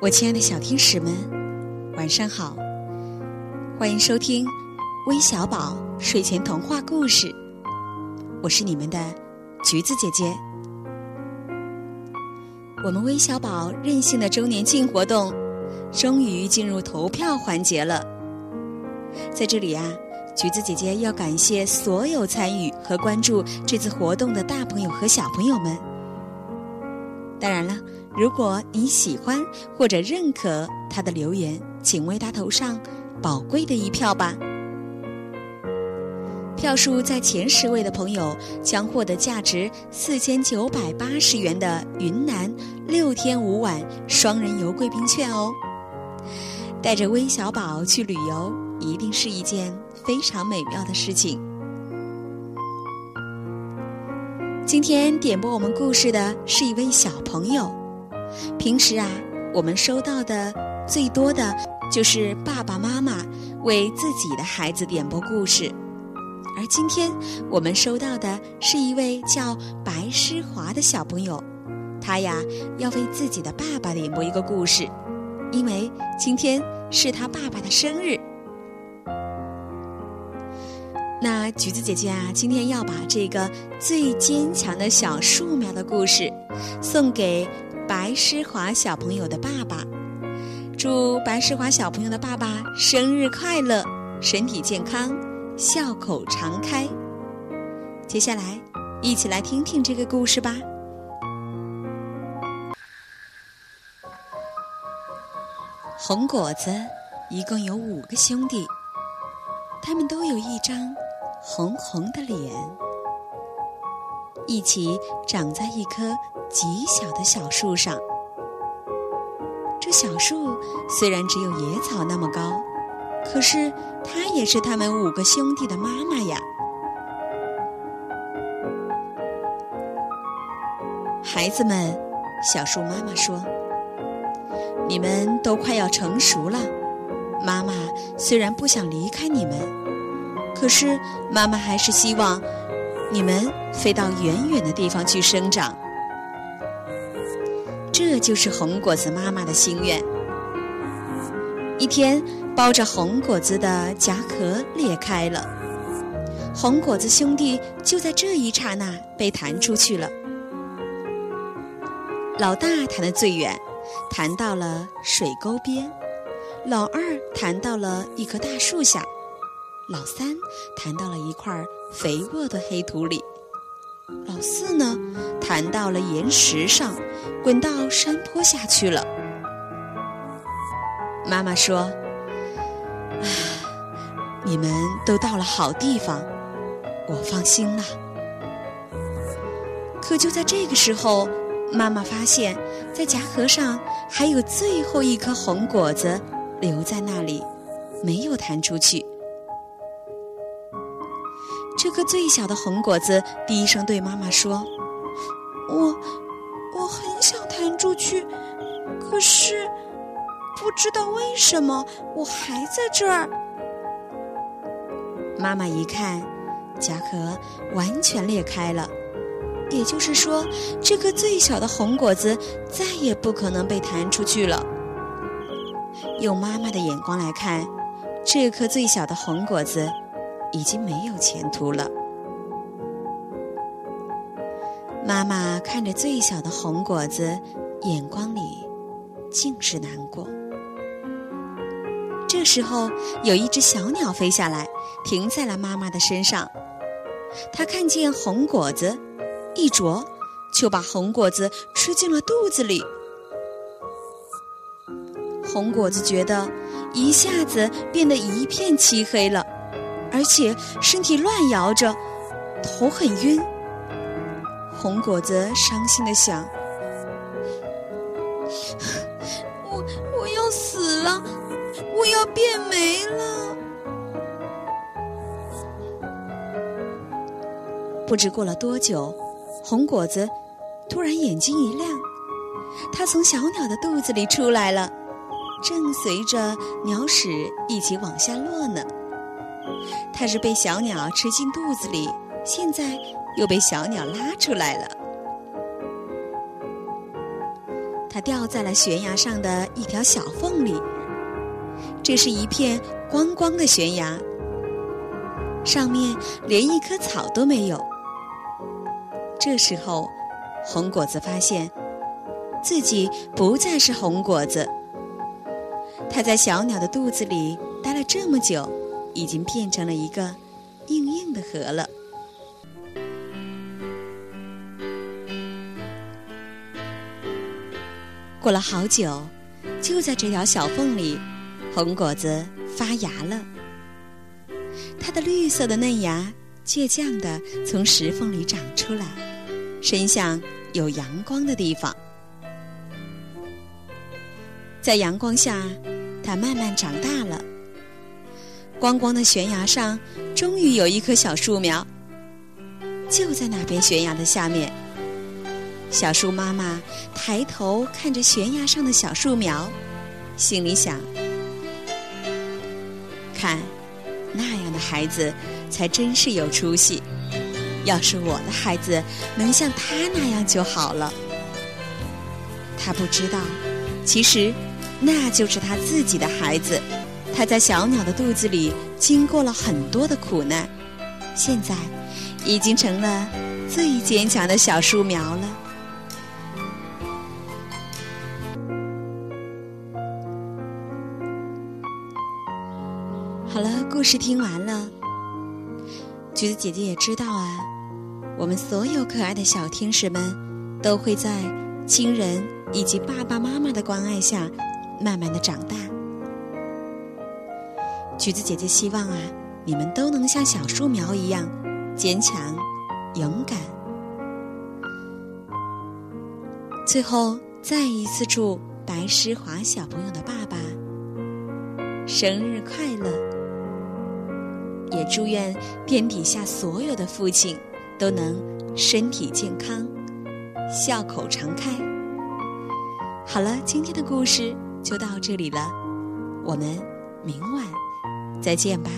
我亲爱的小天使们，晚上好！欢迎收听微小宝睡前童话故事，我是你们的橘子姐姐。我们微小宝任性的周年庆活动终于进入投票环节了，在这里啊，橘子姐姐要感谢所有参与和关注这次活动的大朋友和小朋友们。当然了。如果你喜欢或者认可他的留言，请为他投上宝贵的一票吧。票数在前十位的朋友将获得价值四千九百八十元的云南六天五晚双人游贵宾券哦。带着微小宝去旅游，一定是一件非常美妙的事情。今天点播我们故事的是一位小朋友。平时啊，我们收到的最多的就是爸爸妈妈为自己的孩子点播故事，而今天我们收到的是一位叫白诗华的小朋友，他呀要为自己的爸爸点播一个故事，因为今天是他爸爸的生日。那橘子姐姐啊，今天要把这个最坚强的小树苗的故事送给。白诗华小朋友的爸爸，祝白诗华小朋友的爸爸生日快乐，身体健康，笑口常开。接下来，一起来听听这个故事吧。红果子一共有五个兄弟，他们都有一张红红的脸。一起长在一棵极小的小树上。这小树虽然只有野草那么高，可是它也是他们五个兄弟的妈妈呀。孩子们，小树妈妈说：“你们都快要成熟了，妈妈虽然不想离开你们，可是妈妈还是希望。”你们飞到远远的地方去生长，这就是红果子妈妈的心愿。一天，包着红果子的夹壳裂开了，红果子兄弟就在这一刹那被弹出去了。老大弹得最远，弹到了水沟边；老二弹到了一棵大树下。老三弹到了一块肥沃的黑土里，老四呢，弹到了岩石上，滚到山坡下去了。妈妈说：“啊，你们都到了好地方，我放心了。”可就在这个时候，妈妈发现，在夹壳上还有最后一颗红果子留在那里，没有弹出去。个最小的红果子低声对妈妈说：“我，我很想弹出去，可是不知道为什么我还在这儿。”妈妈一看，夹壳完全裂开了，也就是说，这颗最小的红果子再也不可能被弹出去了。用妈妈的眼光来看，这颗最小的红果子。已经没有前途了。妈妈看着最小的红果子，眼光里尽是难过。这时候，有一只小鸟飞下来，停在了妈妈的身上。它看见红果子，一啄，就把红果子吃进了肚子里。红果子觉得一下子变得一片漆黑了。而且身体乱摇着，头很晕。红果子伤心的想：“ 我我要死了，我要变没了。”不知过了多久，红果子突然眼睛一亮，它从小鸟的肚子里出来了，正随着鸟屎一起往下落呢。它是被小鸟吃进肚子里，现在又被小鸟拉出来了。它掉在了悬崖上的一条小缝里。这是一片光光的悬崖，上面连一棵草都没有。这时候，红果子发现自己不再是红果子，它在小鸟的肚子里待了这么久，已经变成了一个硬硬的核了。过了好久，就在这条小缝里，红果子发芽了。它的绿色的嫩芽倔强地从石缝里长出来，伸向有阳光的地方。在阳光下，它慢慢长大了。光光的悬崖上，终于有一棵小树苗。就在那边悬崖的下面。小树妈妈抬头看着悬崖上的小树苗，心里想：“看，那样的孩子才真是有出息。要是我的孩子能像他那样就好了。”他不知道，其实那就是他自己的孩子。他在小鸟的肚子里经过了很多的苦难，现在已经成了最坚强的小树苗了。好了，故事听完了。橘子姐姐也知道啊，我们所有可爱的小天使们都会在亲人以及爸爸妈妈的关爱下，慢慢的长大。橘子姐姐希望啊，你们都能像小树苗一样坚强、勇敢。最后，再一次祝白诗华小朋友的爸爸生日快乐！也祝愿天底下所有的父亲都能身体健康，笑口常开。好了，今天的故事就到这里了，我们明晚再见吧。